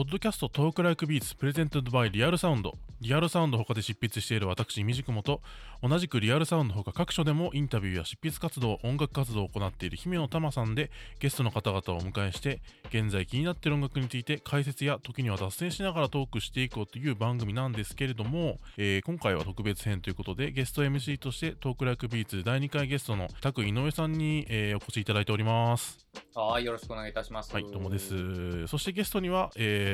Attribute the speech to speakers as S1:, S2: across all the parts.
S1: ポッドキャストトークライクビーツプレゼントドバイリアルサウンドリアルサウンド他で執筆している私みじくもと同じくリアルサウンド他各所でもインタビューや執筆活動音楽活動を行っている姫野玉さんでゲストの方々をお迎えして現在気になっている音楽について解説や時には脱線しながらトークしていこうという番組なんですけれども、えー今回は特別編ということでゲスト MC としてトークライクビーツ第2回ゲストのタク井上さんに、えーお越しいただいております
S2: はい、よろしくお願いいたします。
S1: はい、どうもです。そしてゲストには、えー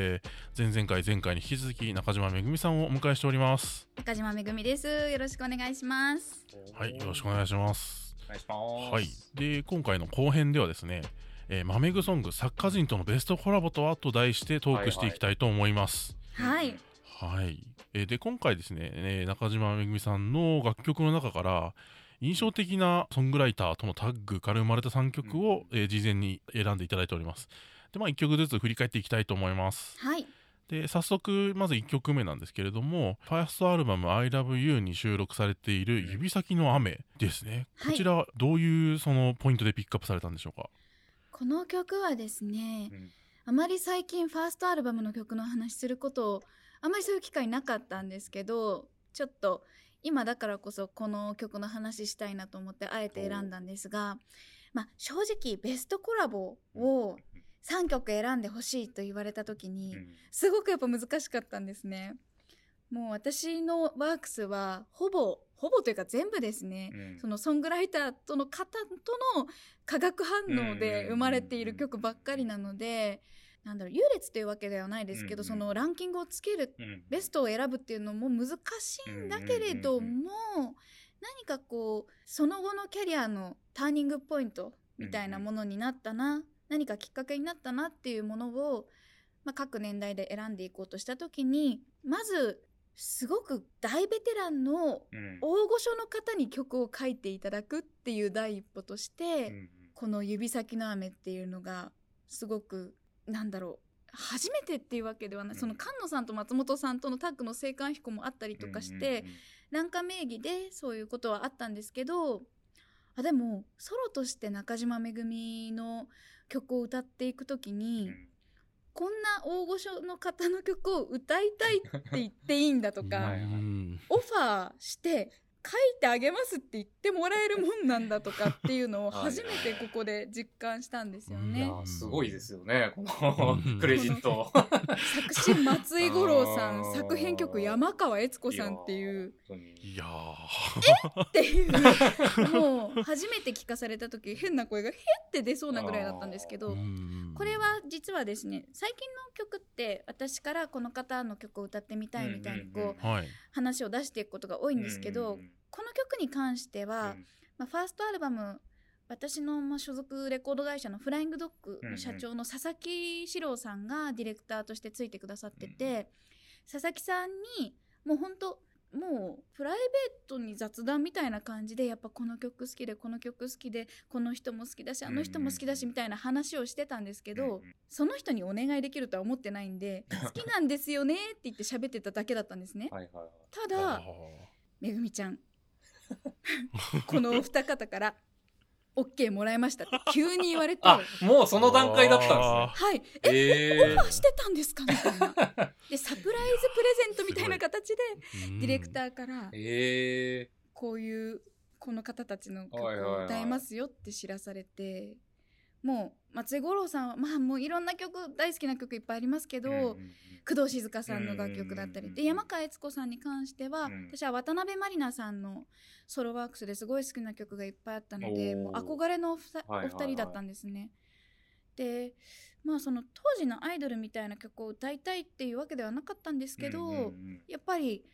S1: 前々回、前回に引き続き中島めぐみさんをお迎えしております。
S3: 中島めぐみです。よろしくお願いします。
S1: はい、よろしくお願いします。
S2: お願いします。
S1: はい、で、今回の後編ではですね、えー、マメグソング作家人とのベストコラボとはと題してトークしていきたいと思います。
S3: はい。
S1: はい、えーで、今回ですね、えー中島めぐみさんの楽曲の中から、印象的なソングライターとのタッグから生まれた3曲を、えー事前に選んでいただいております。で、まあ、1曲ずつ振り返っていきたいと思います。
S3: はい。
S1: で早速まず1曲目なんですけれどもファーストアルバム「ILOVEYOU」に収録されている「指先の雨」ですね、
S3: はい。
S1: こちらどういうそのポイントでピックアップされたんでしょうか？
S3: この曲はですね、
S2: うん。
S3: あまり最近ファーストアルバムの曲の話することをあまりそういう機会なかったんですけど、ちょっと今だからこそこの曲の話したいなと思ってあえて選んだんですが、まあ正直ベストコラボを3曲選んでほしいと言われた時に、
S2: うん。
S3: すごくやっぱ難しかったんですね。もう私のワークスはほぼほぼというか全部ですね、
S2: うん。
S3: そのソングライターとの方との化学反応で生まれている曲ばっかりなので、なんだろう優劣というわけではないですけど、
S2: うん
S3: そのランキングをつける
S2: うん。
S3: ベストを選ぶっていうのも難しいんだけれども、
S2: うん
S3: 何かこうその後のキャリアのターニングポイントみたいなものになったな、何かきっかけになったなっていうものを、まあ、各年代で選んでいこうとした時にまずすごく大ベテランの
S2: うん。
S3: 大御所の方に曲を書いていただくっていう第一歩として、
S2: うん
S3: この「指先の雨」っていうのがすごくなんだろう初めてっていうわけではない、
S2: うん。
S3: その菅野さんと松本さんとのタッグの青函飛行もあったりとかして、なんか名義でそういうことはあったんですけどあでもソロとして中島めぐみの曲を歌っていく時
S2: うん
S3: に、
S2: うん。
S3: こんな大御所の方の曲を歌いたいって言っていいんだとか、オファーして書いてあげますって言ってもらえるもんなんだとかっていうのを
S2: はい
S3: 初めてここで実感したんですよ
S2: い
S3: ね。
S2: やーすごいですよね、この
S1: うん。
S2: クレジット。
S3: 作詞松井五郎さん作編曲山川悦子さんっていう。
S1: いやー
S3: って！いうもう初めて聞かされた時変な声が「へっ!」って出そうなぐらいだったんですけど
S1: うん。
S3: これは実はですね最近の曲って私からこの方の曲を歌ってみたいみたいに
S2: うんうんうん。
S3: こう
S1: はい
S3: 話を出していくことが多いんですけど
S2: うん
S3: この曲に関しては
S2: うん。
S3: まあ、ファーストアルバム私のまあ所属レコード会社のフライングドッグの社長の佐々木史郎さんがディレクターとしてついてくださってて、佐々木さんにもうほんともうプライベートに雑談みたいな感じでやっぱこの曲好きでこの曲好きでこの人も好きだしあの人も好きだしみたいな話をしてたんですけど、
S2: うん
S3: その人にお願いできるとは思ってないんで 好きなんですよねって言って喋ってただけだったんですね。
S2: はいはいはい。
S3: ただめぐみちゃん。このお二方から OK もらいましたって 急に言われて。
S2: あもうその段階だったん
S1: あ
S3: はい。
S2: ですね。
S3: え、
S2: え
S3: オファーしてたんですかみたいな。でサプライズプレゼントみたいな形で
S1: ー
S3: ディレクターから
S2: え
S3: こういうこの方たちの曲
S2: はいはいはい
S3: を歌えますよって知らされてもう松井五郎さんはまあもういろんな曲大好きな曲いっぱいありますけど、
S2: うんうん
S3: 工藤静香さんの楽曲だったり
S2: うん
S3: で山川悦子さんに関しては、
S2: うん
S3: 私は渡辺満里奈さんのソロワークスですごい好きな曲がいっぱいあったのでもう憧れのお二人だったんですね。でまあその当時のアイドルみたいな曲を歌いたいっていうわけではなかったんですけど、
S2: うんうんうん。
S3: やっぱり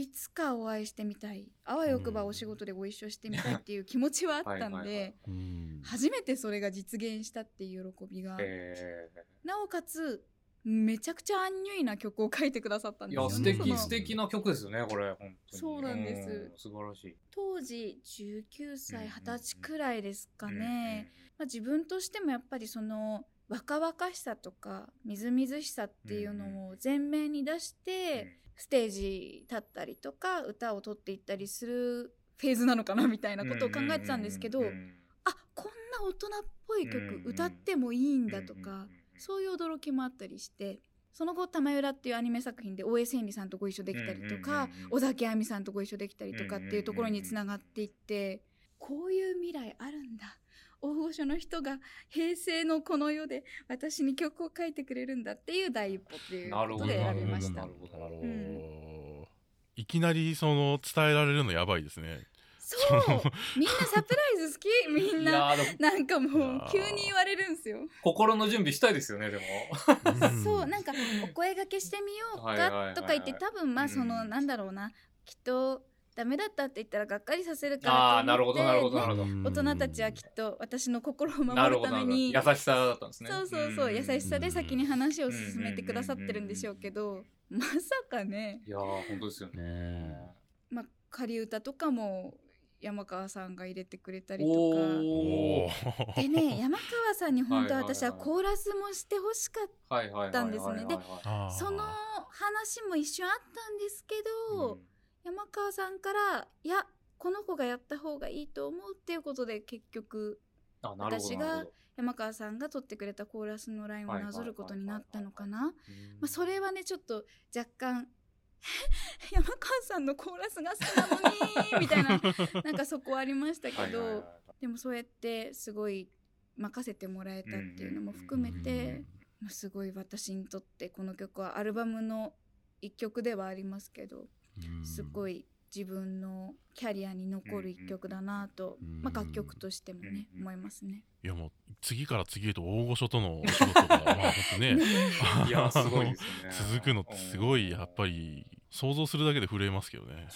S3: いつかお会いしてみたい。あわよくばお仕事でご一緒してみたいっていう気持ちはあったんで
S1: うん。
S3: 初めてそれが実現したっていう喜びが、
S2: え
S3: なおかつめちゃくちゃアンニュイな曲を書いてくださったん
S2: ーい
S3: ですよね。その
S2: や素敵素敵な曲ですよねこれ本当に。
S3: そうなんです。
S2: うん素晴らしい。
S3: 当時19歳
S2: うんうんうん
S3: 20歳くらいですかね、まあ、自分としてもやっぱりその若々しさとかみずみずしさっていうのを前面に出してステージ立ったりとか歌を取っていったりするフェーズなのかなみたいなことを考えてたんですけど、
S2: うんうんうん
S3: あこんな大人っぽい曲歌ってもいいんだとか、
S2: うんうんうん
S3: そういう驚きもあったりしてその後「玉浦」っていうアニメ作品で大江千里さんとご一緒できたりとか、
S2: うんうんうんうん。
S3: 尾崎亜美さんとご一緒できたりとかっていうところにつながっていって、こういう未来あるんだ大御所の人が平成のこの世で私に曲を書いてくれるんだっていう第一歩っていうことで選びました。
S2: なるほど
S1: なるほど
S3: うん。
S1: いきなりその伝えられるのやばいですね。
S3: そう。みんなサプライズ好き？みんな
S2: いやーでも。
S3: なんかも
S1: いう
S3: 急に言われるんですよ。
S2: 心の準備したいですよねでも。
S3: そうなんかお声掛けしてみようかとか言って多分まあその
S2: うん。
S3: なんだろうな。きっとダメだったって言ったらがっかりさせるか
S2: ああ
S3: らと思って
S2: なるほどなるほどなるほど。
S3: 大人たちはきっと私の心を守
S2: なる
S3: ために
S2: 優しさだったんですね。
S3: そうそうそう優しさで先に話を進めてくださってるんでしょうけどまさかね
S2: いやー本当ですよね。
S1: ね
S3: まあ仮歌とかも山川さんが入れてくれたりと
S2: お
S3: かでね山川さんに本当私はコーラスもしてほしかったんですね。でその話も一瞬あったんですけど、山川さんから「いやこの子がやった方がいいと思う」っていうことで結局私が山川さんが取ってくれたコーラスのラインをなぞることになったのかな。
S2: うん
S3: まあ、それはねちょっと若干 山川さんのコーラスが好きなのにみたいな なんかそこはありましたけど、でもそうやってすごい任せてもらえたっていうのも含めて、まあすごい私にとってこの曲はアルバムの一曲ではありますけどすご
S1: い
S3: い自分のキャリアに残る一曲だなと、
S1: うん。
S3: まあ、楽曲としてもね、
S2: うん。
S3: 思いますね。
S1: いやもう次から次へと大御所とのお仕事がまあ本当ね
S2: いやすごいですよね。
S1: 続くのってすごいやっぱり想像するだけで震えますけどね。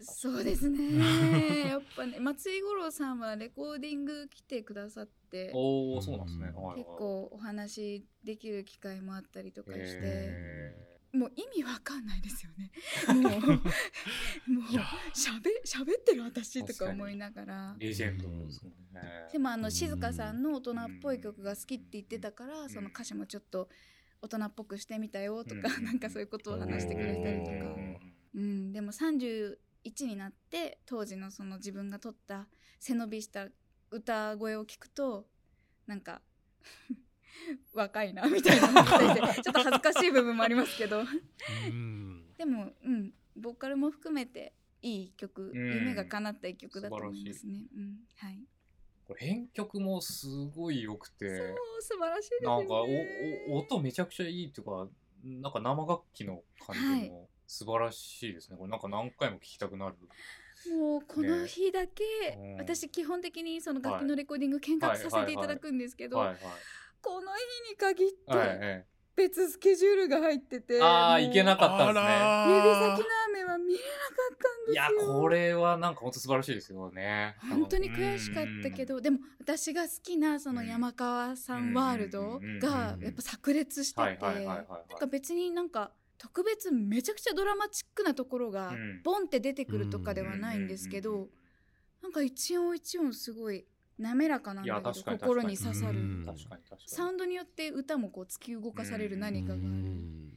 S3: そうですね。やっぱね松井五郎さんはレコーディング来てくださって
S2: おおそうなんですね。
S3: 結構お話できる機会もあったりとかして、
S2: へ
S3: もう意味わかんないですよね。もうもう
S1: いや。
S3: しゃべ喋ってる私とか思いながら。
S2: ー。レジェンドですもんね。
S3: でもあの
S1: うん
S3: 静香さんの大人っぽい曲が好きって言ってたから、
S2: ん。
S3: その歌詞もちょっと大人っぽくしてみたよとか、
S2: うん。
S3: なんかそういうことを話してくれたりとか、
S1: お
S3: うん、でも31になって当時のその自分が撮った背伸びした歌声を聞くとなんか 若いなみたいな思ったりしてちょっと恥ずかしい部分もありますけど。
S1: うん。
S3: でもうんボーカルも含めていい曲、
S2: うん。
S3: 夢が叶った一曲だと思いますね。うん、はい。
S2: これ編曲もすごい良くて
S3: そう素晴らしいですよね。
S2: なんかおお音めちゃくちゃいいっていうかなんか生楽器の感じも素晴らしいですね、これなんか何回も聴きたくなる。
S3: もうこの日だけ、
S2: うん。
S3: 私基本的にその楽器のレコーディング見学させていただくんですけど、
S2: はいはい
S3: この日に限って別スケジュールが入ってて、
S2: え、ああ
S3: もう
S2: いけなかったんですね。
S3: 指
S1: ー。
S3: 先の雨は見れなかったんです
S2: いや
S3: よ。
S2: これはなんか本当素晴らしいですよね。
S3: 本当に悔しかったけどでも私が好きなその山川さんワールドがやっぱ炸裂してて
S2: はいはいはいはい。はい
S3: なんか別になんか特別めちゃくちゃドラマチックなところが
S2: うん。
S3: ボンって出てくるとかではないんですけどなんか一音一音すごい滑らかなんだけど
S2: 確かに
S3: 心に刺さる。
S1: うん。
S2: 確かに確かに。
S3: サウンドによって歌もこう突き動かされる何かがある
S1: うん。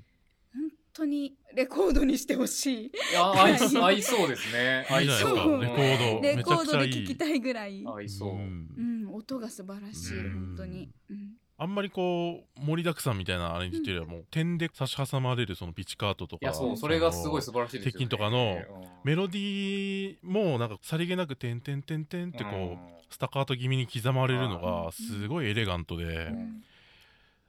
S3: 本当にレコードにしてほしい。
S2: いや 合い合いそうですね。合いそう。
S1: レコード
S3: レコードで聴きたいぐらい。
S2: 合いそう、
S1: ん。
S3: うん音が素晴らしい
S2: うん。
S3: 本当に。うん
S1: あんまりこう盛りだくさんみたいなアレンジっていうよりはもう点で差し挟まれるそのピチカートとか
S2: いやそうそれがすごい素晴らしいですよ、ね、
S1: 鉄筋とかの
S2: うん
S1: メロディーもなんかさりげなく「てんてんてんてん」ってこうスタカート気味に刻まれるのがすごいエレガントで
S3: うん。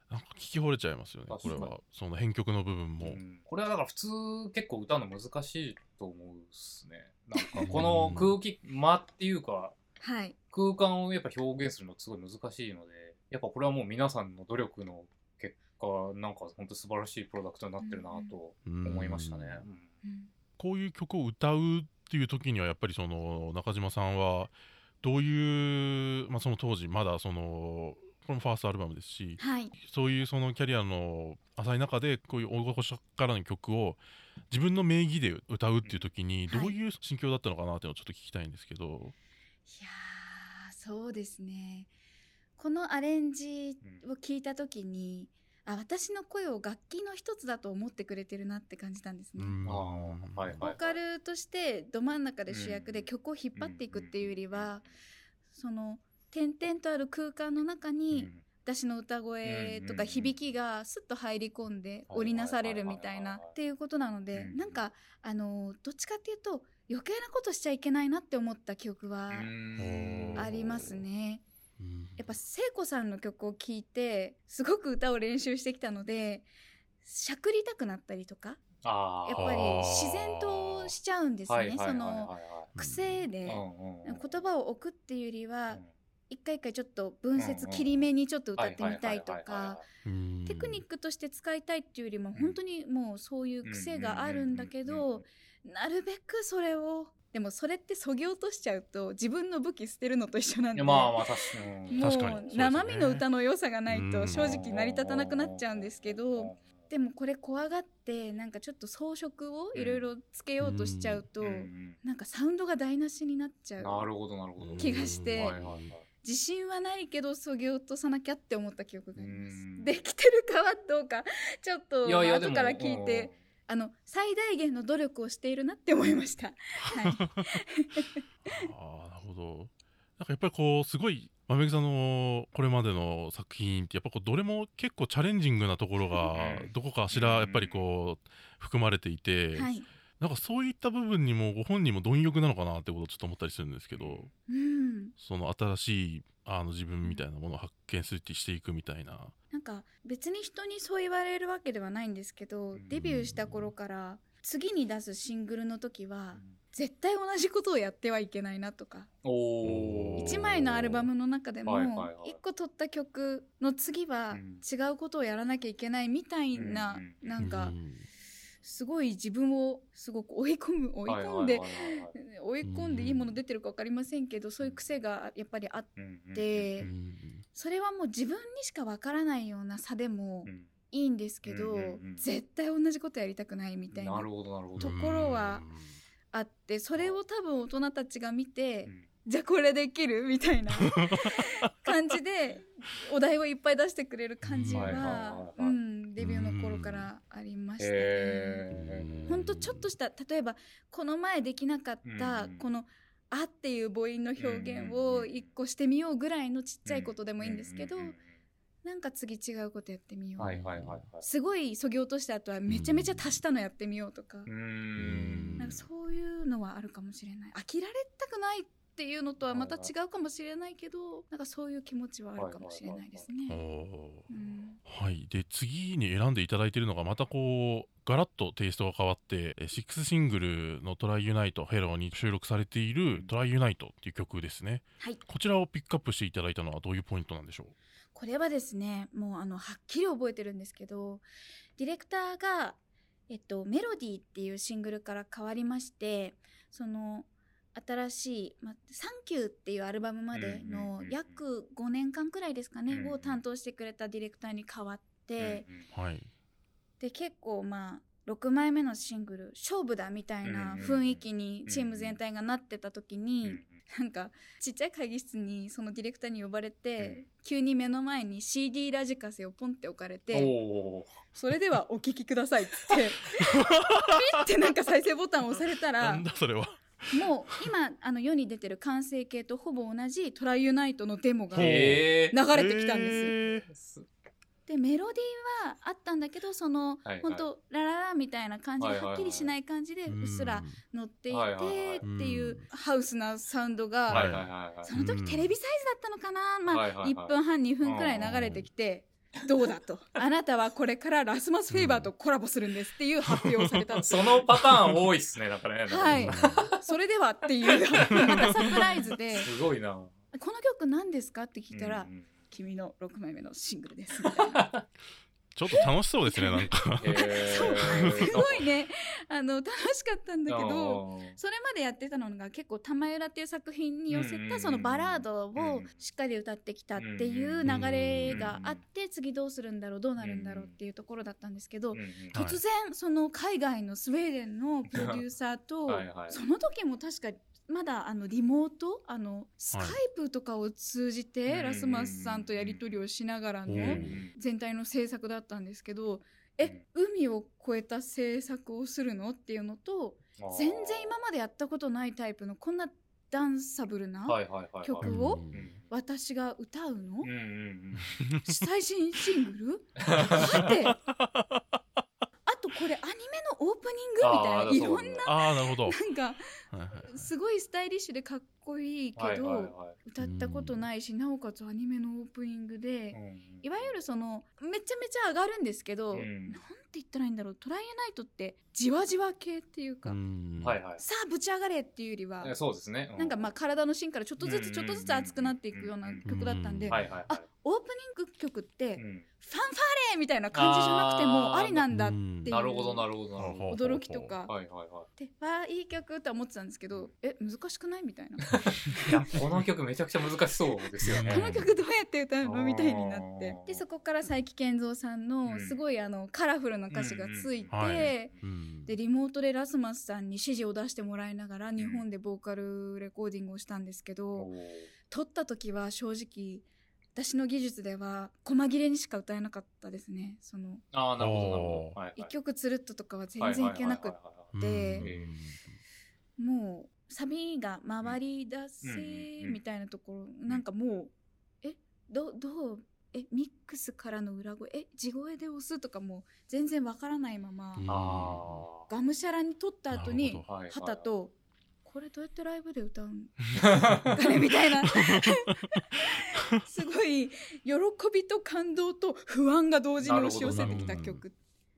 S1: なんか聞き惚れちゃいますよねこれは。その編曲の部分
S2: う
S1: も。
S2: ん。これはだから普通結構歌うの難しいと思うっすね。なんかこの空気間っていうか
S3: はい。
S2: 空間をやっぱ表現するのすごい難しいのでやっぱこれはもう皆さんの努力の結果なんか本当素晴らしいプロダクトになってるなと思いましたね。
S1: こういう曲を歌うっていう時にはやっぱりその中島さんはどういう、まあ、その当時まだそのこのファーストアルバムですし
S3: はい。
S1: そういうそのキャリアの浅い中でこういう大御所からの曲を自分の名義で歌うっていう時に
S3: はい。
S1: どういう心境だったのかなっていうのをちょっと聞きたいんですけど。
S3: いやーそうですねこのアレンジを聞いた時に、あ私の声を楽器の一つだと思ってくれてるなって感じたんですね、
S1: うん。
S2: ああはいはい
S3: ボーカルとしてど真ん中で主役で曲を引っ張っていくっていうよりは、その点々とある空間の中に私の歌声とか響きがスッと入り込んで織りなされるみたいなっていうことなので
S2: うん
S3: なんかあのどっちかっていうと余計なことしちゃいけないなって思った記憶は
S2: うん。
S3: ありますね。
S1: うん。
S3: やっぱ聖子さんの曲を聴いてすごく歌を練習してきたのでしゃくりたくなったりとかやっぱり自然としちゃうんですね。その
S2: はい
S3: 癖で言葉を置くっていうよりは
S2: うん。
S3: 一回一回ちょっと文
S2: うん
S3: 節
S2: うん
S3: 切り目にちょっと歌ってみたいとか
S1: うん。
S3: テクニックとして使いたいっていうよりも
S2: ん。
S3: 本当にもうそういう癖があるんだけどなるべくそれをでもそれってそぎ落としちゃうと自分の武器捨てるのと一緒なんで。
S2: まあまあ確かに。
S3: も
S1: う
S3: 生身の歌の良さがない
S1: うん
S3: と正直成り立たなくなっちゃうんですけどでもこれ怖がってなんかちょっと装飾をいろいろつけようとしちゃうとなんかサウンドが台無しになっちゃう
S2: なるほどなるほど。
S3: 気がして自信はないけどそぎ落とさなきゃって思った記憶があります。
S2: うん。
S3: できてるかはどうかちょっと後から聞いてあの最大限の努力をしているなって思いました。はい、
S1: ああなるほど。なんかやっぱりこうすごい豆木さんのこれまでの作品ってやっぱこうどれも結構チャレンジングなところが
S2: うん
S1: どこかしらやっぱりこう含まれていて、
S3: はい、
S1: なんかそういった部分にもご本人も貪欲なのかなってことをちょっと思ったりするんですけど
S3: うん、
S1: その新しいあの自分みたいなものを発見するってしていくみたいな。
S3: なんか別に人にそう言われるわけではないんですけど
S2: うん。
S3: デビューした頃から次に出すシングルの時は
S2: うん。
S3: 絶対同じことをやってはいけないなとか。
S2: おー。
S3: 1枚のアルバムの中でも
S2: はいはいはい。
S3: 1個取った曲の次は
S2: うん。
S3: 違うことをやらなきゃいけないみたいな
S2: うんうん
S3: なんか
S1: うん
S3: すごい自分をすごく追い込む追い込んで 追い込んでいいもの出てるか分かりませんけどそういう癖がやっぱりあっ
S2: うんうん
S3: て
S1: うん。
S3: それはもう自分にしか分からないような差でも
S2: うん。
S3: いいんですけど
S2: うんうんうん
S3: 絶対同じことやりたくないみたいなところはあってそれを多分大人たちが見て
S2: うん。
S3: じゃあこれできる？みたいな感じでお題をいっぱい出してくれる感じ
S2: はいはいはい
S3: ありましたね。ほんとちょっとした例えばこの前できなかった
S2: うん。
S3: この「あ」っていう母音の表現を一個してみようぐらいのちっちゃいことでもいいんですけどなんか次違うことやってみよう、
S2: はいはいはいはい。
S3: すごいそぎ落とした後はめちゃめちゃ足したのやってみようとか、
S2: うーん。
S3: なんかそういうのはあるかもしれない。飽きられたくないっていうのとはまた違うかもしれないけどなんかそういう気持ちはあるかもしれないです
S1: お
S3: ね。
S1: はい、で次に選んでいただいているのがまたこうガラッとテイストが変わってえシックスシングルの「TRY UNITE! / Hello!」に収録されている「TRY UNITE!」っていう曲ですね。
S3: はい。
S1: こちらをピックアップしていただいたのはどういうポイントなんでしょう？
S3: これはですねもうあのはっきり覚えてるんですけどディレクターが、えっと「メロディー」っていうシングルから変わりましてその新しいまあ「Thank You」っていうアルバムまで
S2: うんうんうん
S3: の
S2: うん。
S3: 約5年間くらいですかね、
S2: うんうん。
S3: を担当してくれたディレクターに変わって、
S1: はい。
S3: で結構まあ6枚目のシングル勝負だみたいな
S2: うんうん
S3: 雰囲気にチーム全体がなってた時に、
S2: うんうん
S3: なんかちっちゃい会議室にそのディレクターに呼ばれて、
S2: うん。
S3: 急に目の前に CD ラジカセをポンって置かれて
S2: おー「
S3: それではお聴きください」っつって ピッてなんか再生ボタンを押されたら
S1: なんだそれは
S3: もう今あの世に出てる完成形とほぼ同じ「トライユナイト」のデモが流
S2: へ
S3: れてきたんです。でメロディーはあったんだけどその、
S2: はいはい。
S3: ほんとラララみたいな感じで
S2: はいはいはい
S3: はっきりしない感じでうっすら乗っていてっていうハウスなサウンド
S2: はい
S3: が
S2: はいはいはい。
S3: その時
S1: うん。
S3: テレビサイズだったのかな？まあ
S2: はいはいはい
S3: 1分半2分くらい流れてきてどうだと。あなたはこれからラスマスフェイバーとコラボするんですっていう発表をされたんです
S2: そのパターン多いっすねなんかね。
S3: はい。それではっていう。またサプライズで。
S2: すごいな「
S3: この曲何ですか?」って聞いたら
S2: うんうん「
S3: 君の6枚目のシングルです」みたいな
S1: ちょっと楽しそうですねなんか。
S2: へー。
S3: すごいね。あの楽しかったんだけど
S2: うん
S3: それまでやってたのが結構「玉浦」っていう作品に寄せたそのバラードを
S2: うん。
S3: しっかり歌ってきたっていう流れがあって次どうするんだろうどうなるんだろうっていうところだったんですけど突然その海外のスウェーデンのプロデューサーと その時も確かまだあのリモートあのスカイプとかを通じ
S2: うん。
S3: てラスマスさんとやり取りをしながら
S1: うん
S3: の
S2: うん。
S3: 全体の制作だったんですけどえ海を越えた制作をするのっていうのと全然今までやったことないタイプのこんなダンサブルな曲を
S2: うん。
S3: 私が歌うの、最新シングル？待って。あとこれアニメのオープニングみたいないろんな
S1: ああなるほど、はい
S3: なんか
S1: はい
S3: すごいスタイリッシュでかっこいいけど、
S2: はいはいはい。
S3: 歌ったことないしなおかつアニメのオープニングで、いわゆるそのめちゃめちゃ上がるんですけど、
S2: うん。
S3: なんて言ったらいいんだろうトライアナイトってじわじわ系っていうか、さあぶち上がれっていうよりは、
S2: えそうですね。う
S3: なんかまあ体の芯からちょっとずつちょっとずつ熱くなっていくような曲だったんで、
S1: うん
S2: はいはいはい。
S3: あオープニング曲って、ファンフ
S2: うん
S3: ァーレみたいな感じじゃなくてもありなんだっていう
S2: なるほどなるほどなるほど。
S3: 驚きとか。
S2: はいはいはい。
S3: でわあいい曲って思ってたんですけどえ難しくないみたいな。
S2: いやこの曲めちゃくちゃ難しそうですよね。
S3: この曲どうやって歌うのみたいになって。でそこから佐伯健三さん
S2: う
S3: の
S2: ん。
S3: すごいあのカラフルな歌詞がついて、でリモートでラスマスさんに指示を出してもらいながら日本でボーカルレコーディングをしたんですけど、撮った時は正直私の技術では細切れにしか歌えなかったですね。その
S2: あーなるほどなるほど。
S1: おー
S2: はいはい。
S3: 一曲つるっととかは全然いけなくっ
S2: はいはいはいはい。
S1: うん。
S3: で
S1: うん
S3: もうサビが回り出せ
S2: うん
S3: みたいなところなんかもうえどどうえミックスからの裏声え地声で押すとかもう全然わからないままがむしゃらに撮った後に
S2: はいはい。
S3: 旗とこれどうやってライブで歌うん？
S2: は
S3: かねみたいなすごい喜びと感動と不安が同時に押し寄せてきた曲。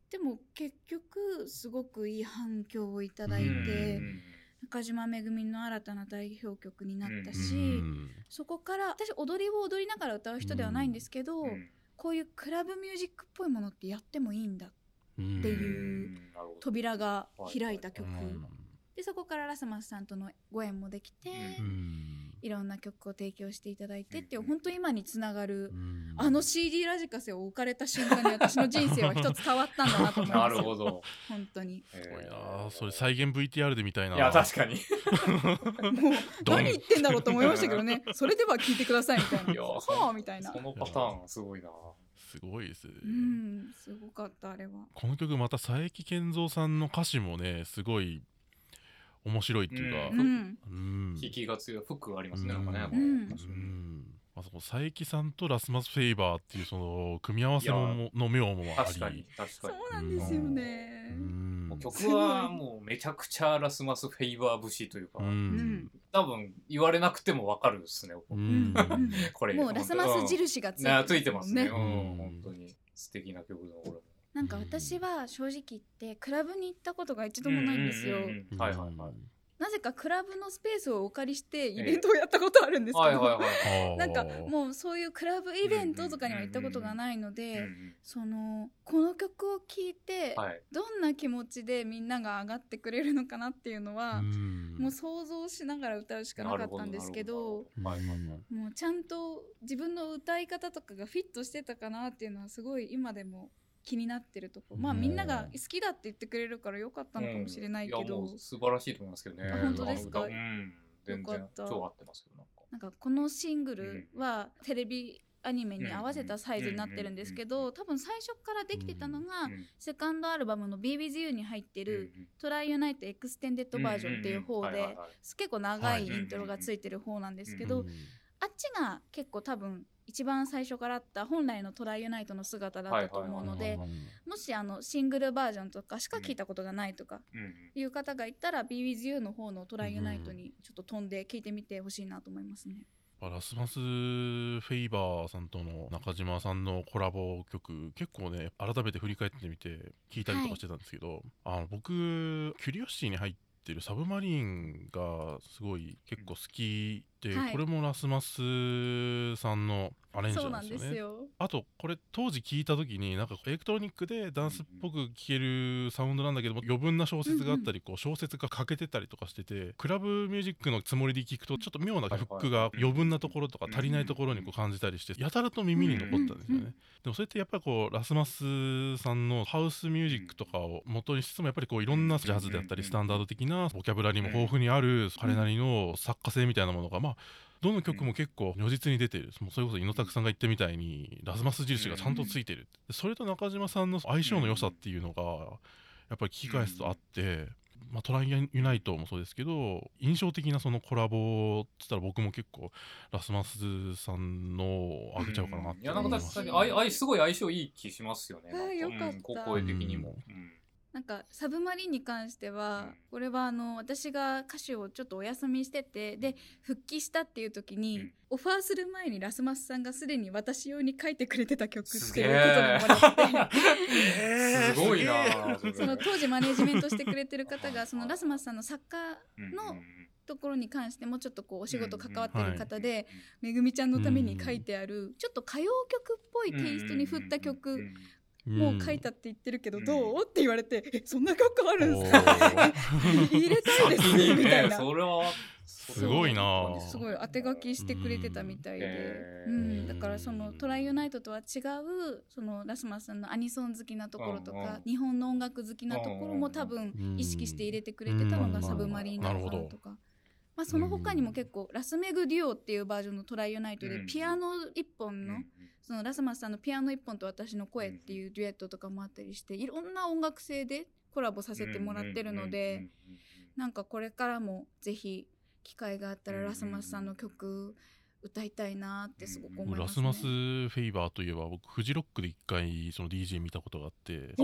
S3: でも結局すごくいい反響をいただい
S1: うん。
S3: て中島めぐみの新たな代表曲になったし、
S1: うん。
S3: そこから私踊りを踊りながら歌う人ではないんですけど、
S2: うん
S3: こういうクラブミュージックっぽいものってやってもいいんだ
S1: うん
S3: っていう扉が開いた曲、
S1: うん
S3: でそこからラスマスさんとのご縁もできて、
S1: うん。
S3: いろんな曲を提供していただいてっていう
S2: うん。
S3: 本当今につながる、
S1: うん。
S3: あの CD ラジカセを置かれた瞬間に私の人生は一つ変わったんだなと思い
S2: な
S3: ます。
S2: るほど。
S3: 本当に。
S2: す
S1: すごいなそれ再現 VTR でみたいな。い
S2: や確かに
S3: もう何言ってんだろうと思いましたけどね。それでは聞いてくださいみたいな。い
S2: や
S3: はあみたいな。
S2: そのパターンすごいな。
S1: すごいですね、
S3: うんすごかったあれは。
S1: この曲また佐伯健三さんの歌詞もねすごい面白いっていうか。
S3: う、ん。
S1: うん。
S2: 引きが強いフックがありますねなんかね。
S3: うん。
S1: あ、そこ佐伯さんとラスマスフェイバーっていうその組み合わせもの妙もあり。
S2: 確かに確
S3: そう
S2: かに
S3: なんですよね。
S2: 曲はもうめちゃくちゃラスマスフェイバー節というか、
S1: うん。
S2: 多分言われなくてもわかるですね、これ。
S3: もうラスマス印がついて
S2: なついてますね、
S1: う
S2: うん。ん、本当に。素敵な曲だこれも
S3: なんか私は正直言ってクラブに行ったことが一度もないんですよ、
S2: うんうんうんはいはいはい。
S3: なぜかクラブのスペースをお借りしてイベントをやったことあるんですけど、
S2: はいはいはい
S3: なんかもうそういうクラブイベントとかには行ったことがないので、そのこの曲を聴いて、
S2: はい。
S3: どんな気持ちでみんなが上がってくれるのかなっていうのは、もう想像しながら歌うしかなかったんですけどもうちゃんと自分の歌い方とかがフィットしてたかなっていうのはすごい今でも気になってるとこ。まあ
S1: うん
S3: みんなが好きだって言ってくれるからよかったのかもしれないけど、
S2: うんやもう素晴らしいと思いますけどね。
S3: あ本当ですか？
S2: うん。全然超合ってますよなんか。
S3: なんかこのシングルはテレビアニメに合わせたサイズになってるんですけど多分最初からできてたのが
S2: うん。
S3: セカンドアルバムの「BeWithYou」に入ってる
S2: うん「
S3: トライユナイトエクステンデッドバージョン」っていう方で結構長いイントロがついてる方なんですけどあっちが結構多分一番最初からあった本来のトライユナイトの姿だったと思うのでもしあのシングルバージョンとかしか聞いたことがないとかいう方がいたら「BeWithYou」の方のトライユナイトにちょっと飛んで聞いてみてほしいなと思いますね。
S1: ラスマスフェイバーさんとの中島さんのコラボ曲結構ね改めて振り返ってみて聞いたりとかしてたんですけど、あの僕キュリオシティに入ってるサブマリーンがすごい結構好きで、
S3: はい。
S1: これもラスマスさんのアレンジ
S3: なん
S1: ですよね。
S3: よ。
S1: あとこれ当時聞いた時になんかエレクトロニックでダンスっぽく聴けるサウンドなんだけども余分な小説があったりこう小説が欠けてたりとかしててクラブミュージックのつもりで聞くとちょっと妙なフックが余分なところとか足りないところにこう感じたりしてやたらと耳に残ったんですよね。でもそれってやっぱりこうラスマスさんのハウスミュージックとかを元にしつつもやっぱりこういろんなジャズであったりスタンダード的なボキャブラリーも豊富にある彼なりの作家性みたいなものがまあどの曲も結構如実に出てる。もうそれこそ猪拓さんが言ったみたいにラスマス印がちゃんとついてるでそれと中島さんの相性の良さっていうのがやっぱり聞き返すとあってまあ、トライユナイトもそうですけど印象的なそのコラボっつったら僕も結構ラスマスさんのをあげちゃおうかなって
S2: いやなん。
S1: 思います
S2: か確かにあすごい相性いい気しますよね。
S3: あーよかった。
S2: うん。こ声的にも。うん
S3: なんかサブマリンに関しては、
S2: うん。
S3: これはあの私が歌手をちょっとお休みしててで復帰したっていう時に、
S2: うん。
S3: オファーする前にラスマスさんがすでに私用に書いてくれてた曲っていうことでもらって
S2: すごいな。そ
S3: の当時マネジメントしてくれてる方が そのラスマスさんの作家
S2: うん
S3: のところに関してもちょっとこうお仕事関わってる方で、めぐみちゃんのために書いてある、ちょっと歌謡曲っぽいテイストに振った曲、
S2: うん
S3: もう書いたって言ってるけど
S2: うん。
S3: どう、って言われてえそんな曲あるん
S1: お
S3: ですか？
S1: ー。
S3: 入れたいです
S2: ね
S3: みたいな。
S2: それは
S1: すごいな。
S3: すごい当て書きしてくれてたみたいで、
S2: う
S3: うん。んだからそのトライユナイトとは違うそのラスマスさんのアニソン好きなところと
S2: うん。
S3: か日本の音楽好きなところも多分
S1: うん
S3: 意識して入れてくれてたの
S1: うん。
S3: がサブマリンなのかなとか。まあ、その他にも結構ラスメグデュオっていうバージョンのトライユナイトで
S2: うん。
S3: ピアノ一本の
S2: うん
S3: そのラスマスさんのピアノ一本と私の声っていうデュエットとかもあったりしていろんな音楽性でコラボさせてもらってるのでなんかこれからもぜひ機会があったらラスマスさんの曲歌いたいなってすごく思いますね。
S1: ラスマスフェイバーといえば僕フジロックで一回その DJ 見たことがあってそ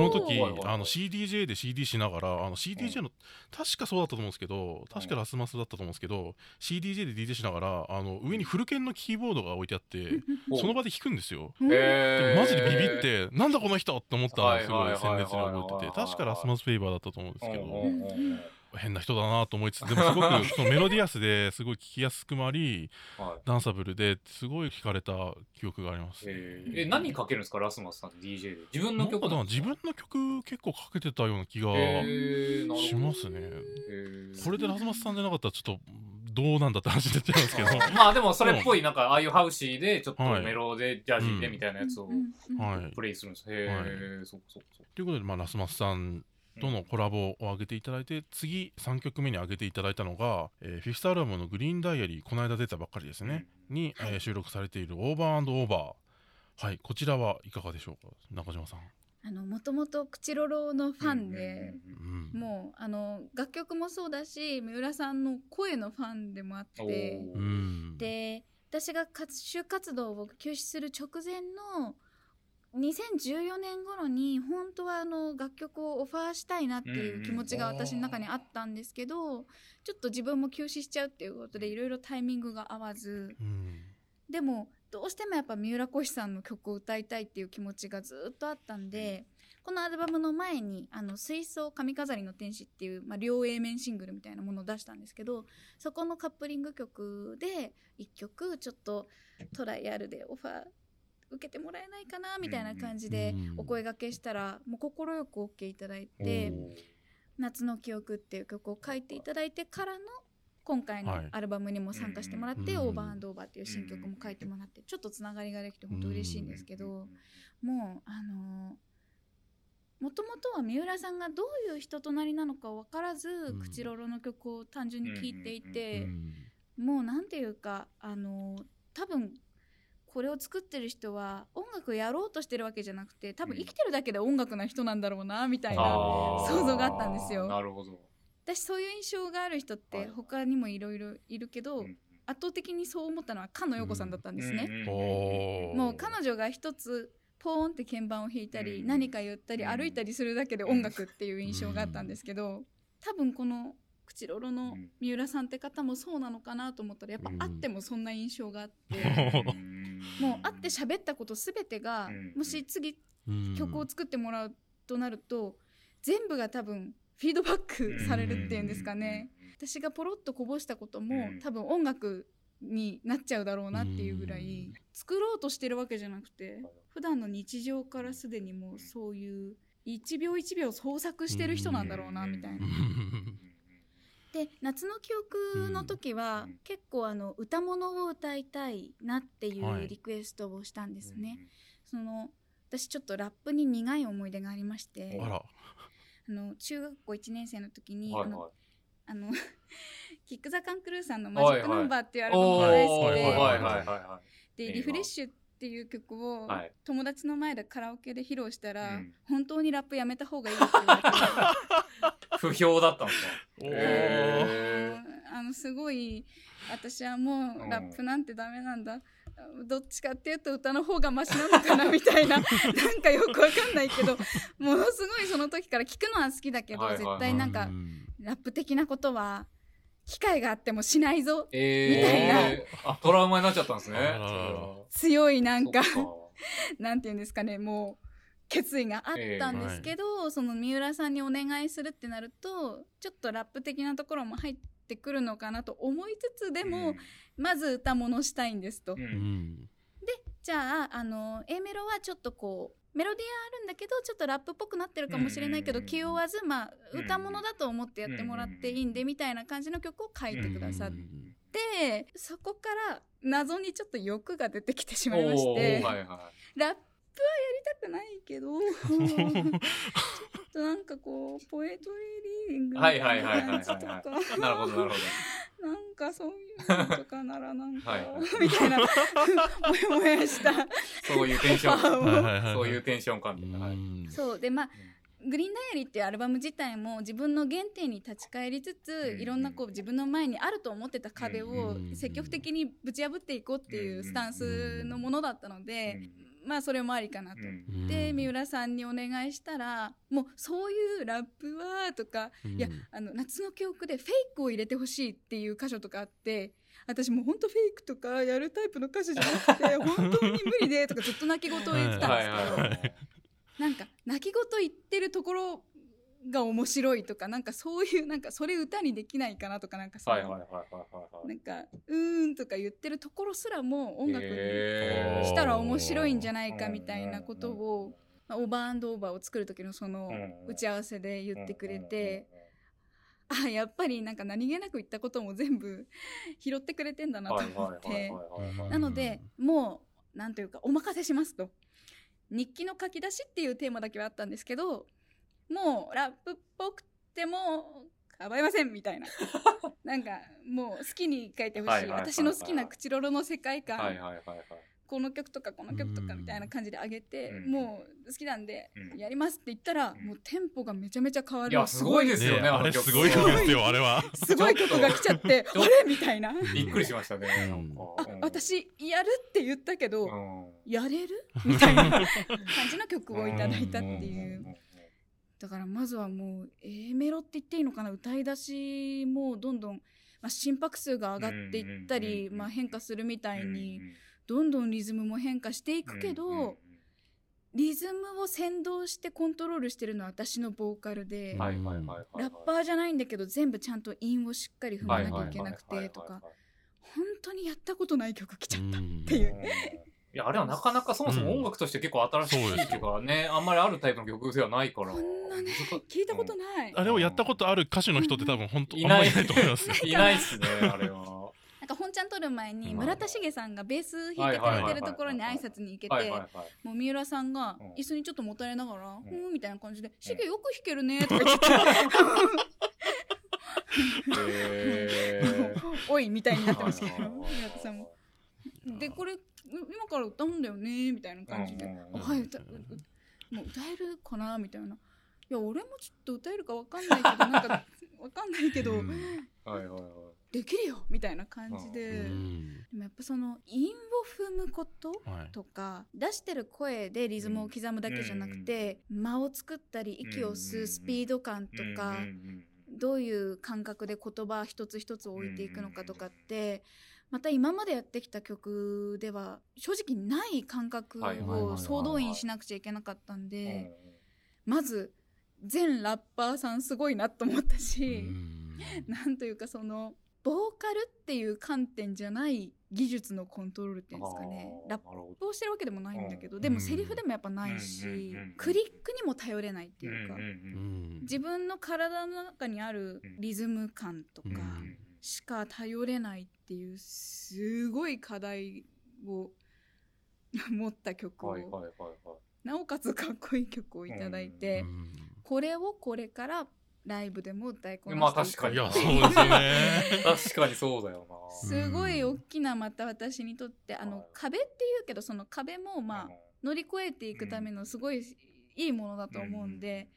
S1: の時あの CDJ で CD しながらあの CDJ の確かそうだったと思うんですけど確かラスマスだったと思うんですけど CDJ で DJ しながらあの上にフルケンのキーボードが置いてあって
S2: お
S1: その場で弾くんですよ。
S3: うん
S1: でマジでビビってなんだこの人って思ったのをすご
S2: はい
S1: 鮮烈に覚えてて確かラスマスフェイバーだったと思うんですけど 変な人だなと思いつつでもすごく そのメロディアスですごい聴きやすくもあり
S2: はい。
S1: ダンサブルですごい聴かれた記憶があります。
S2: えー。え何かけるんですか？ラスマスさん DJ で。自分の曲
S1: 自分の曲結構かけてたような気がしますね。
S2: へー。
S1: これでラスマスさんじゃなかったらちょっとどうなんだって話になっちゃいますけど。
S2: まあでもそれっぽいなんかああいうハウシーでちょっと
S1: はい
S2: メロでジャジーでみたいなやつを。プレイするんです。へえそうそうそう
S1: ということで、まあ、ラスマスさんとのコラボを上げていただいて、次3曲目に上げていただいたのが、えーフィフスアルバムの「グリーンダイアリー」この間出たばっかりですね、に、えー収録されている「オーバーオーバー」はいこちらはいかがでしょうか？中島さん。
S3: あのもともとクチロロのファンで、
S1: うん
S3: もうあの楽曲もそうだし三浦さんの声のファンでもあっ
S2: お
S3: て
S2: ー。
S1: うん。
S3: で私が歌手活動を休止する直前の2014年頃に本当はあの楽曲をオファーしたいなっていう気持ちが私の中にあったんですけどちょっと自分も休止しちゃうっていうことでいろいろタイミングが合わず。
S1: うん。
S3: でもどうしてもやっぱ三浦浩さんの曲を歌いたいっていう気持ちがずっとあったんでこのアルバムの前に「あの水槽髪飾りの天使」っていう、まあ、両 A 面シングルみたいなものを出したんですけどそこのカップリング曲で1曲ちょっとトライアルでオファー受けてもらえないかなみたいな感じで
S1: うん
S3: お声掛けしたらもう快く OK いただいて「夏の記憶」っていう曲を書いていただいてからの今回の
S1: はい。
S3: アルバムにも参加してもらって「
S1: うん
S3: オーバーオーバー」っていう新曲も書いてもらってちょっとつながりができて本当嬉しいんですけどもうあのもともとは三浦さんがどういう人となりなのか分からず
S1: うん「
S3: クチロロ」の曲を単純に聴いていて。
S1: うん
S3: もうなんていうかあの多分これを作ってる人は音楽やろうとしてるわけじゃなくて多分生きてるだけで音楽な人なんだろうなみたいな想像があったんですよ。
S2: なるほど。
S3: 私そういう印象がある人っ
S2: はい。
S3: て他にもいろいろいるけど、
S2: うん
S3: 圧倒的にそう思ったのは菅野陽子さんだったんですね、もう彼女が一つポーンって鍵盤を弾いたり、
S2: うん。
S3: 何か言ったり
S2: うん。
S3: 歩いたりするだけで音楽っていう印象があったんですけど、多分この「クチロロ」の
S2: うん。
S3: 三浦さんって方もそうなのかなと思ったらやっぱ
S1: うん。
S3: 会ってもそんな印象があって、
S2: うん。
S3: もう会って喋ったこと全てが、
S2: うん。
S3: もし次
S1: うん。
S3: 曲を作ってもらうとなると、全部が多分フィードバックされるっていうんですかね、私がポロッとこぼしたことも、
S2: うん。
S3: 多分音楽になっちゃうだろうなっていうぐらい、
S1: うん。
S3: 作ろうとしてるわけじゃなくて普段の日常からすでにもうそういう一秒一秒創作してる人なんだろうなみたいな。で夏の記憶の時は、
S2: うん。
S3: 結構あの歌物を歌いたいなってい
S1: はい。
S3: うリクエストをしたんですね。その私ちょっとラップに苦い思い出がありまして
S1: あ
S3: の中学校1年生の時に、あの
S2: はいはい。
S3: あの キック・ザ・カン・クルーさんの「マジック・ナンバー」っていうアルバムが大好きで、
S1: はい
S2: はいはいはいは
S3: で
S2: いい
S3: リフレッシュっていう曲を
S2: はい。
S3: 友達の前でカラオケで披露したら、
S2: うん。
S3: 本当にラップやめた方がいいって言われて
S2: 不評だったんですか
S3: あのすごい私はもうラップなんてダメなんだ、どっちかっていうと歌の方がマシなのかなみたいな なんかよくわかんないけどものすごいその時から聞くのは好きだけど、
S2: はいはいはい。
S3: 絶対なんかラップ的なことは機会があってもしないぞ
S2: え
S3: みたいな。
S2: ー、あトラウマになっちゃったんですね。
S1: あららら
S3: 強いなんか
S2: そっか。
S3: なんていうんですかねもう決意があったんですけど、その三浦さんにお願いするってなるとちょっとラップ的なところも入ってくるのかなと思いつつでも、まず歌物したいんですと。
S2: うん。う
S1: うんん
S3: じゃああの A メロはちょっとこうメロディーはあるんだけどちょっとラップっぽくなってるかもしれないけど、気負わずまあ
S2: うん。
S3: 歌物だと思ってやってもらっていいんで、みたいな感じの曲を書いてくださって、そこから謎にちょっと欲が出てきてしまいまし
S2: お
S3: て、
S2: ーはいは
S3: ラップはやりたくないけど ちょっとなんかこうポエトリーリーディングみたいな
S2: はいはいはいはいはい
S3: やつとか
S2: いなるほどなるほ
S3: なんかそういうのとかならなんか
S2: はいはい。
S3: みたいなもやもやした。
S2: どそういうテンション。
S3: あ
S1: はいはいはい。
S2: そういうテンション感みたいなはい。
S1: うん
S3: そう。でまあグリーンダイアリーっていうアルバム自体も自分の原点に立ち返りつつ、
S2: うん。
S3: いろんなこう自分の前にあると思ってた壁を
S1: うん。
S3: 積極的にぶち破っていこうっていうスタンスのものだったので、まあそれもありかなと。
S2: うん。
S3: で三浦さんにお願いしたらもうそういうラップはとか、いやあの夏の記憶でフェイクを入れてほしいっていう箇所とかあって私もう本当フェイクとかやるタイプの歌手じゃなくて 本当に無理でとかずっと泣き言を言ってたん
S2: はい
S3: ですけど、
S2: はいはい。
S3: なんか泣き言言ってるところが面白いとかなんかそういうなんかそれ歌にできないかなとかなんかその
S2: はいはいはいはいはい
S3: なんか「うーん」とか言ってるところすらも音楽にしたら面白いんじゃないかみたいなことを、まあ、オーバーオーバーを作る時のその
S2: うん
S3: 打ち合わせで言ってくれて、あやっぱりなんか何気なく言ったことも全部拾ってくれてんだなと思って。なのでもうなんというかお任せしますと。日記の書き出しっていうテーマだけはあったんですけどもうラップっぽくても構いませんみたいな。なんかもう好きに書いてほしい,、私の好きな口ロロの世界観、
S2: はいはいはいはい。
S3: この曲とかこの曲とかみたいな感じで上げて、
S2: うん。
S3: もう好きなんで
S2: うん。
S3: やりますって言ったら、
S2: うん。
S3: もうテンポがめちゃめちゃ変わる。
S2: いやすごいですよね
S1: ねあれ。
S2: の曲。
S1: すごい曲ですよあれは。
S3: すごい。曲が来ちゃってあれ？みたいな。
S2: びっくりしましたね
S1: うん。
S3: あ
S2: うん
S3: 私やるって言ったけど、
S2: うん。
S3: やれる？みたいな感じの曲をいただいたってい
S2: ん
S3: うだからまずはもう A メロって言っていいのかな？歌い出しもどんどん、まあ、心拍数が上がっていったり、
S2: うん
S3: まあ、変化するみたいに
S2: うん
S3: どんどんリズムも変化していくけど、リズムを先導してコントロールしてるのは私のボーカルで、ラッパーじゃないんだけど全部ちゃんと韻をしっかり踏まなきゃいけなくてとか本当にやったことない曲来ちゃった。
S1: って
S3: いう
S2: いやあれはなかなかそもそも音楽として結構新しいっていうかね、あんまりあるタイプの曲ではないから
S3: こんなね聞いたことない、
S1: あれをやったことある歌手の人って多分本当
S2: いない
S1: あんまりいないと思いますよ。
S2: いないっすねあれは。
S3: なんか本ちゃん撮る前に
S2: うん。
S3: 村田茂さんがベース弾いてくれてるところに挨拶に行けてもう三浦さんが
S2: うん。
S3: 椅子にちょっともたれながら「
S2: ん。
S3: うん」みたいな感じで「しげよく弾けるね」とか言って。おいみたいになってましたけど田さんも。でこれう今から歌うんだよね？みたいな感じで「
S2: うんうんうん
S3: あはい歌う。うもう歌えるかな?」みたいな「いや俺もちょっと歌えるかわかんないけどなんか わかんないけど、
S1: うん。
S2: はいはいはい。
S3: できるよ」みたいな感じで、
S1: うん。
S3: でもやっぱその韻を踏むこと
S1: はい。
S3: とか出してる声でリズムを刻むだけじゃなくて、間を作ったり息を吸うスピード感とか、
S2: うんうん。
S3: どういう感覚で言葉一つ一つを置いていくのかとかって、また今までやってきた曲では正直ない感覚を総動員しなくちゃいけなかったん
S2: うん
S3: で、まず全ラッパーさんすごいなと思ったし、
S1: うん。
S3: なんというかそのボーカルっていう観点じゃない技術のコントロールっていうんですかね。ラップをしてるわけでもないんだけど、
S2: うん
S3: でもセリフでもやっぱないし、クリックにも頼れないっていうか、自分の体の中にあるリズム感とかしか頼れないっていうすごい課題を持った曲を、
S2: はいはいはいはい。
S3: なおかつかっこいい曲をいただいて、
S1: うん。
S3: これをこれからライブでも歌いこ
S2: まあ
S3: なしていく
S2: 確かに。
S1: いやそうですね。
S2: 確かにそうだよな。
S3: すごい大きなまた私にとってあ
S2: はい
S3: の壁っていうけどその壁もまあ乗り越えていくためのすごいいいものだと思うんで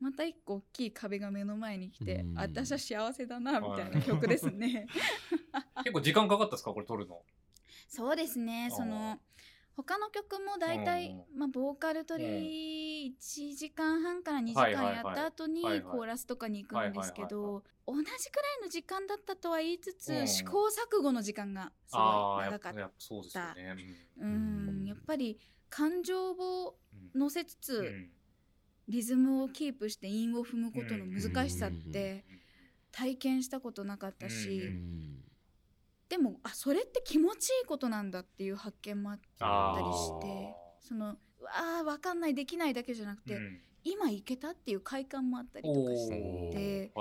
S3: また一個大きい壁が目の前に来て
S1: うん。
S3: 私は幸せだなみたいな曲ですね。
S2: 結構時間かかったですかこれ撮るの？
S3: そうですねその他の曲も大体、
S2: う
S3: まあ、ボーカル取り1時間半から2時間やった後にコーラスとかに行くんですけど同じくらいの時間だったとは言いつつ
S2: うん。
S3: 試行錯誤の時間がすご
S2: ああ、やっぱ
S3: い長かった
S2: やっぱそうですよね。
S3: う
S1: うん
S3: ん。やっぱり感情を
S2: うん
S3: 乗せつつ、
S2: うん
S3: リズムをキープして韻を踏むことの難しさって体験したことなかったし、
S2: うん
S3: でもあそれって気持ちいいことなんだっていう発見もあったりしてそのうわーわかんないできないだけじゃなくて、
S2: うん。
S3: 今いけたっていう快感もあったりとかして。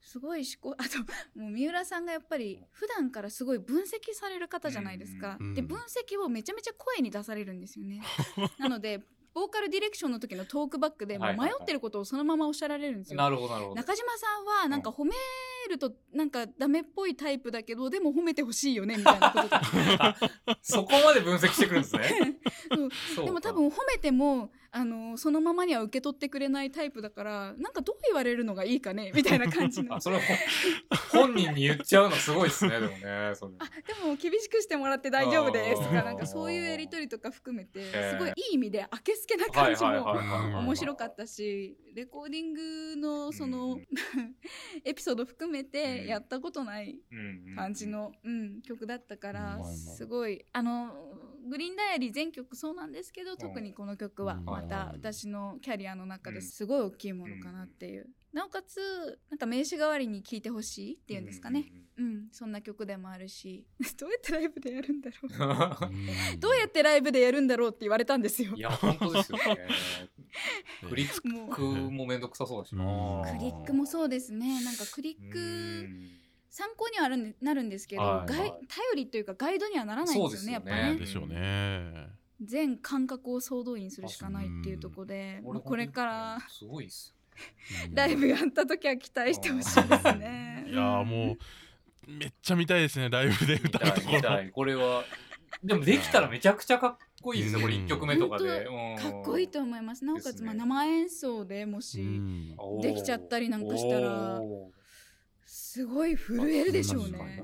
S3: すごい思考あともう三浦さんがやっぱり普段からすごい分析される方じゃないですか、
S1: うん。
S3: で分析をめちゃめちゃ声に出されるんですよね。なのでボーカルディレクションの時のトークバックで迷ってることをそのままおっしゃられるんですよ、
S2: なるほどなるほど。
S3: 中島さんはなんか褒めるとなんかダメっぽいタイプだけどでも褒めてほしいよねみたいなこととか。
S2: そこまで分析してくるんですね。
S3: でも多分褒めてもあのそのままには受け取ってくれないタイプだからなんかどう言われるのがいいかね みたいな感じの。
S2: あそれは本本人に言っちゃうのすごいですねでもね
S3: あでも厳しくしてもらって大丈夫ですとかなんかそういうやり取りとか含めて
S2: ー。
S3: すごいいい意味であけすけな感じも面白かったしレコーディングのその、
S2: う ん
S3: エピソード含め
S2: うん。
S3: てやったことない
S2: うん
S3: 感じの、うん、曲だったから
S1: うん。
S3: すごい。あのグリーンダイアリー全曲そうなんですけど特にこの曲は
S1: うん。
S3: また私のキャリアの中ですごい大きいものかなっていう。なおかつなんか名刺代わりに聴いてほしいっていうんですかねうんそんな曲でもあるし。どうやってライブでやるんだろう。
S2: う ん
S3: どうやってライブでやるんだろうって言われたんですよ。
S2: いや本当ですよね。クリッ
S3: もう
S2: クもめんどくさそうだし
S3: クリックもそうですね。なんかクリック
S2: うん。
S3: 参考にはあるんでなるんですけど、
S2: はい
S3: 頼りというかガイドにはならないんですよねやっぱ
S2: そう
S3: ね
S1: でしょうね。
S3: 全感覚を総動員するしかないっていうところで、もうこれから
S2: すごいっす
S3: ライブやった時は期待してほしいですね。
S1: いやーもうめっちゃ見たいですねライブで
S2: 見
S1: 歌うところ。
S2: たい見たい。これはでもできたらめちゃくちゃかっこいいですよこれ
S1: うん
S2: 1曲目とかで。
S3: 本
S2: うん。
S3: かっこいいと思います。なおかつ、まあ生演奏でも
S1: う
S3: し、できちゃったりなんかしたらすごい震えるでしょうね。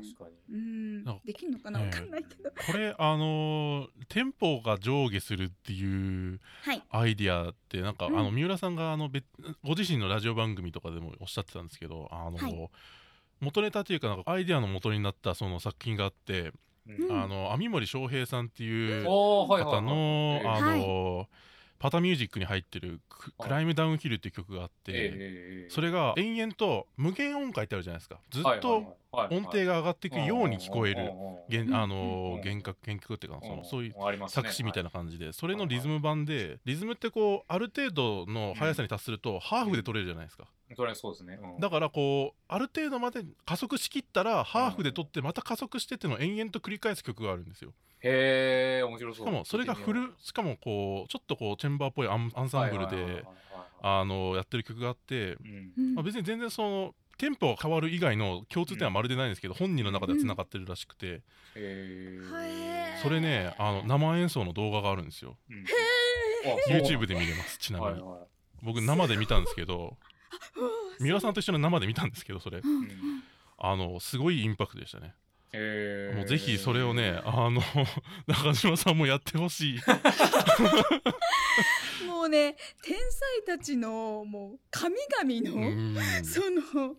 S3: うん。できんのかな？
S1: ええ。
S3: わかんないけど。
S1: これあのーテンポが上下するっていう
S3: はい。
S1: アイディアってなんか、
S3: うん。
S1: あの三浦さんがあの別ご自身のラジオ番組とかでもおっしゃってたんですけどあの、
S3: はい
S1: 元ネタというかなんかアイディアの元になったその作品があって、
S2: うん。
S3: うん
S1: あの網森翔平さんっていう
S2: おーはいはいはい。
S1: 方の、
S2: ええ
S1: あのパタミュージックに入ってるク「
S2: はい
S1: クライムダウンヒル」っていう曲があって、
S2: ええ
S1: それが延々と無限音階ってあるじゃないですか。ずっと音程が上がっていくように聞こえる原あの
S2: うん
S1: 原曲原曲っていうかそのそういう
S2: う
S1: 作詞みたい
S2: な
S1: な感じでそれのリズム版でリズムってこうある程度の速さに達するとハーフで取れるじゃないですか。
S2: それはそうですね。うん。
S1: だからこうある程度まで加速しきったらハーフで取ってまた加速してっていうのを延々と繰り返す曲があるんですよ。
S2: へえ面白そう。
S1: しかもそれがフルしかもこうちょっとこうチェンバーっぽいアンアンサンブルであのやってる曲があって
S2: うん。
S3: うん。
S1: まあ、別に全然そのテンポが変わる以外の共通点はまるでないんですけど、本人の中ではつながってるらしくて、それねあの生演奏の動画があるんですよ。YouTube で見れますちなみに、
S2: はいはい。
S1: 僕生で見たんですけど 三浦さんと一緒に生で見たんですけどそれ。あのすごいインパクトでしたね。もうぜひそれをねあの 中島さんもやってほしい
S3: もうね天才たちのもう神々の、
S1: うん。
S3: その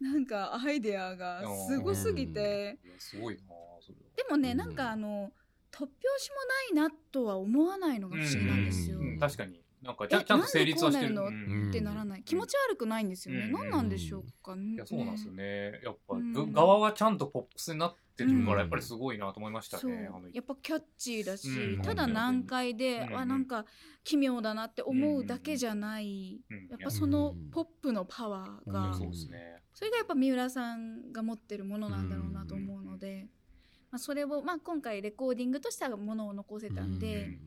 S3: なんかアイデアがすごすぎて。
S2: すごいなそれは。
S3: でもね、
S1: うん。
S3: なんかあの突拍子もないなとは思わないのが不思議なんですよ。
S2: 確かになんか
S3: え
S2: ちゃんちゃんと成立はしてる。
S3: なんでこうなるの
S2: うん。
S3: ってならない。気持ち悪くないんですよね、
S2: うん。
S3: 何なんでしょうかね。
S2: いやそうなんですよね。やっぱ
S3: うん。
S2: ぐ側がちゃんとポップスになってるか
S3: うん。
S2: らやっぱりすごいなと思いました
S3: そう。
S2: ね
S3: やっぱキャッチーだし、
S2: うん。
S3: ただ難解で、
S2: うん。
S3: あなんか奇妙だなって思うだけじゃない、
S2: うん。
S3: やっぱそのポップのパワーが、
S1: うん。
S2: そうですね。
S3: それがやっぱ三浦さんが持ってるものなんだろうなと思うので、まあ、それを、まあ、今回レコーディングとしたものを残せたんで、
S1: うん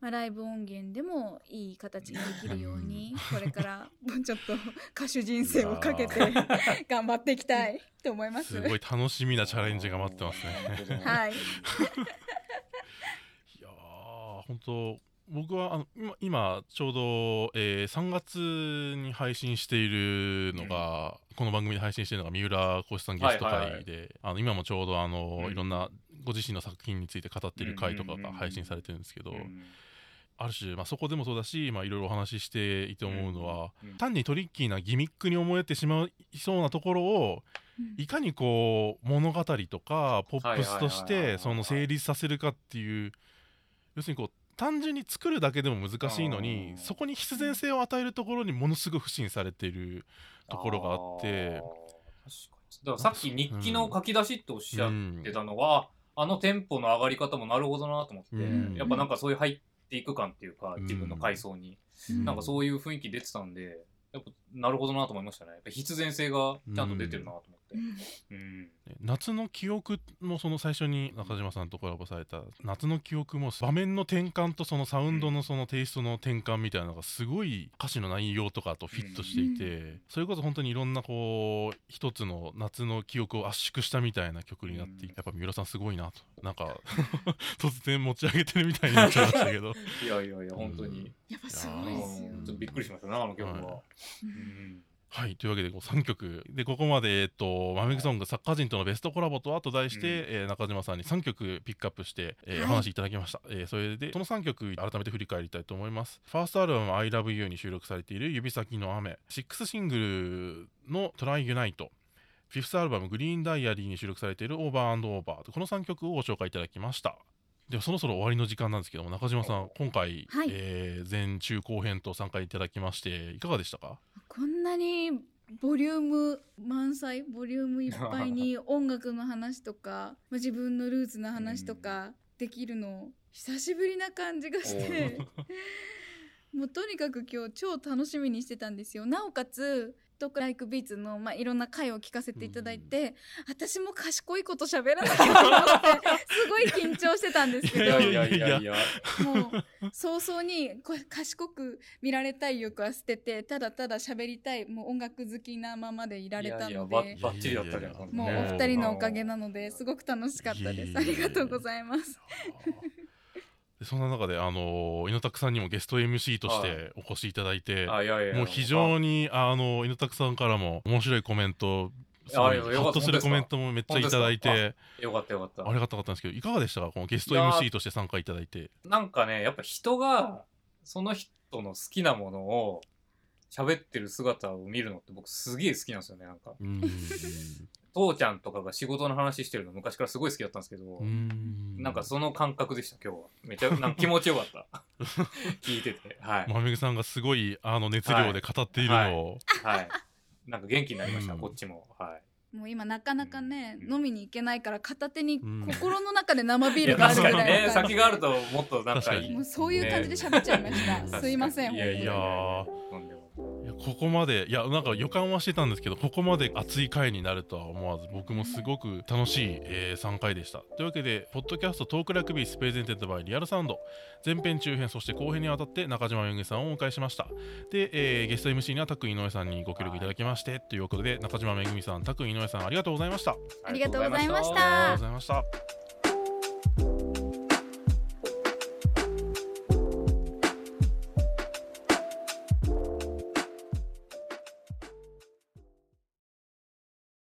S3: まあ、ライブ音源でもいい形にできるようにこれからもう ちょっと歌手人生をかけて 頑張っていきたいと思います。
S1: すごい楽しみなチャレンジが待ってますね。
S3: はい、
S1: いやー本当僕はあの今今ちょうど、えー3月に配信しているのが、この番組で配信しているのが三浦浩さんゲスト会で、あの今もちょうどあの、
S2: うん。
S1: いろんなご自身の作品について語っている回とか
S2: うんうんうんうん
S1: が配信されてるんですけど、
S2: うん
S1: ある種、まあ、そこでもそうだし、まあ、いろいろお話ししていて思うのは、
S2: うん
S1: 単にトリッキーなギミックに思えてしまいそうなところをいかにこう物語とかポップスとしてその成立させるかっていう要するにこう単純に作るだけでも難しいのに
S2: うん
S1: そこに必然性を与えるところにものすごい不信されているところがあって。
S2: あー。確かに。だからさっき日記の書き出しっておっしゃってたのは、あのテンポの上がり方もなるほどなと思って、
S1: うん。
S2: やっぱなんかそういう入っていく感っていうか、
S1: うん
S2: 自分の階層に、
S3: うん。
S2: なんかそういう雰囲気出てたんでやっぱなるほどなと思いましたね。やっぱ必然性がちゃんと出てるなと思って、うん。
S1: 夏の記憶もその最初に中島さんとコラボされた夏の記憶も場面の転換とそのサウンドのそのテイストの転換みたいなのがすごい歌詞の内容とかとフィットしていて、それこそ本当にいろんなこう一つの夏の記憶を圧縮したみたいな曲になっていてやっぱ三浦さんすごいなと。なんか 突然持ち上げてるみたいになっちゃいましたけど。
S2: いやいやいや本当に、
S3: やっぱす
S2: うん
S3: ごいですよ
S2: ちょっとびっくりしましたなあの曲は、
S1: は
S2: うん
S1: はいというわけでこう3曲。でここまで、えっと、マメグソング作家人とのベストコラボとあと題して、
S2: うん。
S1: えー中島さんに3曲ピックアップして、えー
S3: はい。
S1: お話しいただきました、えーそれでその3曲改めて振り返りたいと思います。ファーストアルバム「ILOVEYOU」に収録されている「指先の雨」6シングルの「Try Unite」フィフスアルバム「グリーンダイアリー」に収録されている「オーバーオーバー」この3曲をご紹介いただきましたではそろそろ終わりの時間なんですけども中島さん今回、
S3: はい。
S1: えー前中後編と参加いただきましていかがでしたか？
S3: こんなにボリューム満載ボリュームいっぱいに 音楽の話とかまあ自分のルーツの話とかできるの久しぶりな感じがして もうとにかく今日超楽しみにしてたんですよ。なおかつトークライクビーツの、まあ、いろんな回を聞かせていただいて、私も賢いこと喋らなきゃと思ってすごい緊張してたんですけど。
S2: いやいやいやいや。
S3: もう早々にこれ賢く見られたい欲は捨ててただただ喋りたいもう音楽好きなままでいられたの
S2: いやいやば
S3: で
S2: ばっちりだったじゃん。
S1: いやいや
S3: もうお二人のおかげなのですごく楽しかったです。ありがとうございます。
S1: でそんな中で、あの猪拓さんにもゲスト MC としてお越しいただいて、
S2: あいやいや
S1: もう非常にあの猪拓さんからも面白いコメントすごい
S2: あいやよかっ
S1: とするコメントもめっちゃいただいて
S2: よかったよかった。
S1: ありがたかったんですけどいかがでしたか？このゲスト MC として参加いただいて。
S2: なんかねやっぱ人がその人の好きなものを喋ってる姿を見るのって僕すげえ好きなんですよねなんか父ちゃんとかが仕事の話してるの昔からすごい好きだったんですけど、なんかその感覚でした今日は。めちゃなんか気持ちよかった。聞いてて。はい、
S1: まめぐさんがすごいあの熱量で語っているのを、
S2: はい、なんか元気になりました、
S1: うん。
S2: こっちも。はい。
S3: もう今なかなかね、
S2: うん。
S3: 飲みに行けないから片手に
S1: うん。
S3: 心の中で生ビールがあるみたいな感じ
S2: 先があるともっとなんか
S1: 確かに。
S3: もうそういう感じで喋っちゃいました、
S2: ね
S3: すいません
S2: いやいや
S1: ここまでいやなんか予感はしてたんですけどここまで熱い回になるとは思わず僕もすごく楽しい、え3回でした。というわけでポッドキャスト Talk Like Beats presented by Real Sound 前編中編そして後編にわたって中島めぐみさんをお迎えしました。で、えーゲスト MC にはタク井上さんにご協力いただきましてということで中島めぐみさんタク井上さんありがとうございました。
S3: ありがとうございまし
S1: ありがとう
S3: た。
S1: ございました